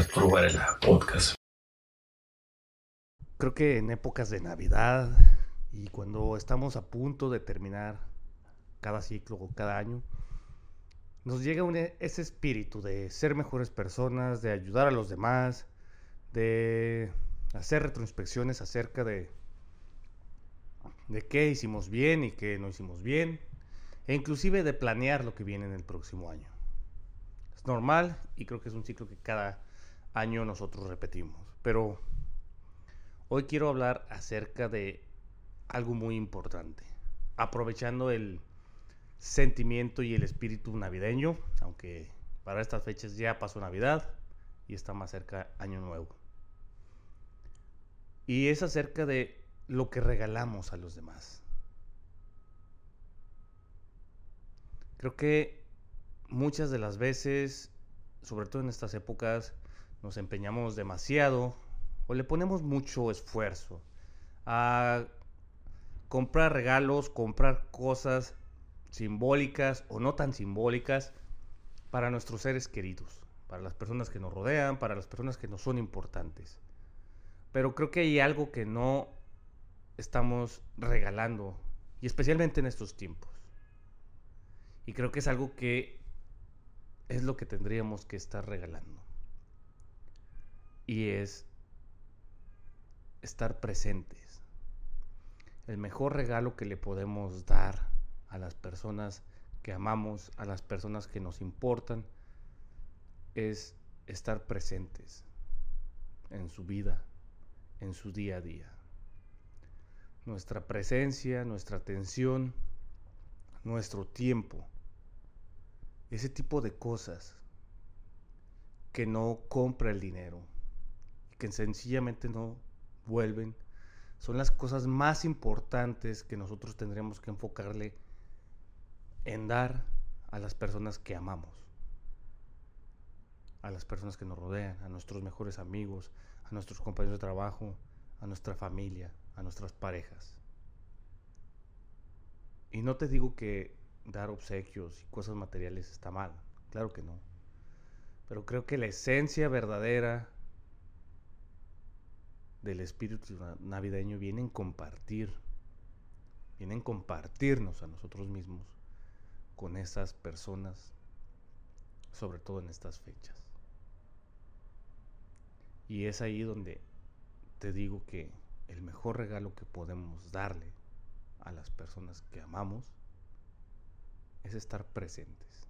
Arturo Varela Podcast. Creo que en épocas de Navidad y cuando estamos a punto de terminar cada ciclo o cada año, nos llega ese espíritu de ser mejores personas, de ayudar a los demás, de hacer retroinspecciones acerca de, de qué hicimos bien y qué no hicimos bien, e inclusive de planear lo que viene en el próximo año. Es normal y creo que es un ciclo que cada año nosotros repetimos. Pero hoy quiero hablar acerca de algo muy importante, aprovechando el sentimiento y el espíritu navideño, aunque para estas fechas ya pasó Navidad y está más cerca Año Nuevo. Y es acerca de lo que regalamos a los demás. Creo que muchas de las veces, sobre todo en estas épocas, nos empeñamos demasiado o le ponemos mucho esfuerzo a comprar regalos, comprar cosas simbólicas o no tan simbólicas para nuestros seres queridos, para las personas que nos rodean, para las personas que nos son importantes. Pero creo que hay algo que no estamos regalando, y especialmente en estos tiempos. Y creo que es algo que es lo que tendríamos que estar regalando. Y es estar presentes. El mejor regalo que le podemos dar a las personas que amamos, a las personas que nos importan, es estar presentes en su vida, en su día a día. Nuestra presencia, nuestra atención, nuestro tiempo, ese tipo de cosas que no compra el dinero que sencillamente no vuelven, son las cosas más importantes que nosotros tendríamos que enfocarle en dar a las personas que amamos, a las personas que nos rodean, a nuestros mejores amigos, a nuestros compañeros de trabajo, a nuestra familia, a nuestras parejas. Y no te digo que dar obsequios y cosas materiales está mal, claro que no. Pero creo que la esencia verdadera del espíritu navideño viene en compartir, viene en compartirnos a nosotros mismos con esas personas, sobre todo en estas fechas. Y es ahí donde te digo que el mejor regalo que podemos darle a las personas que amamos es estar presentes.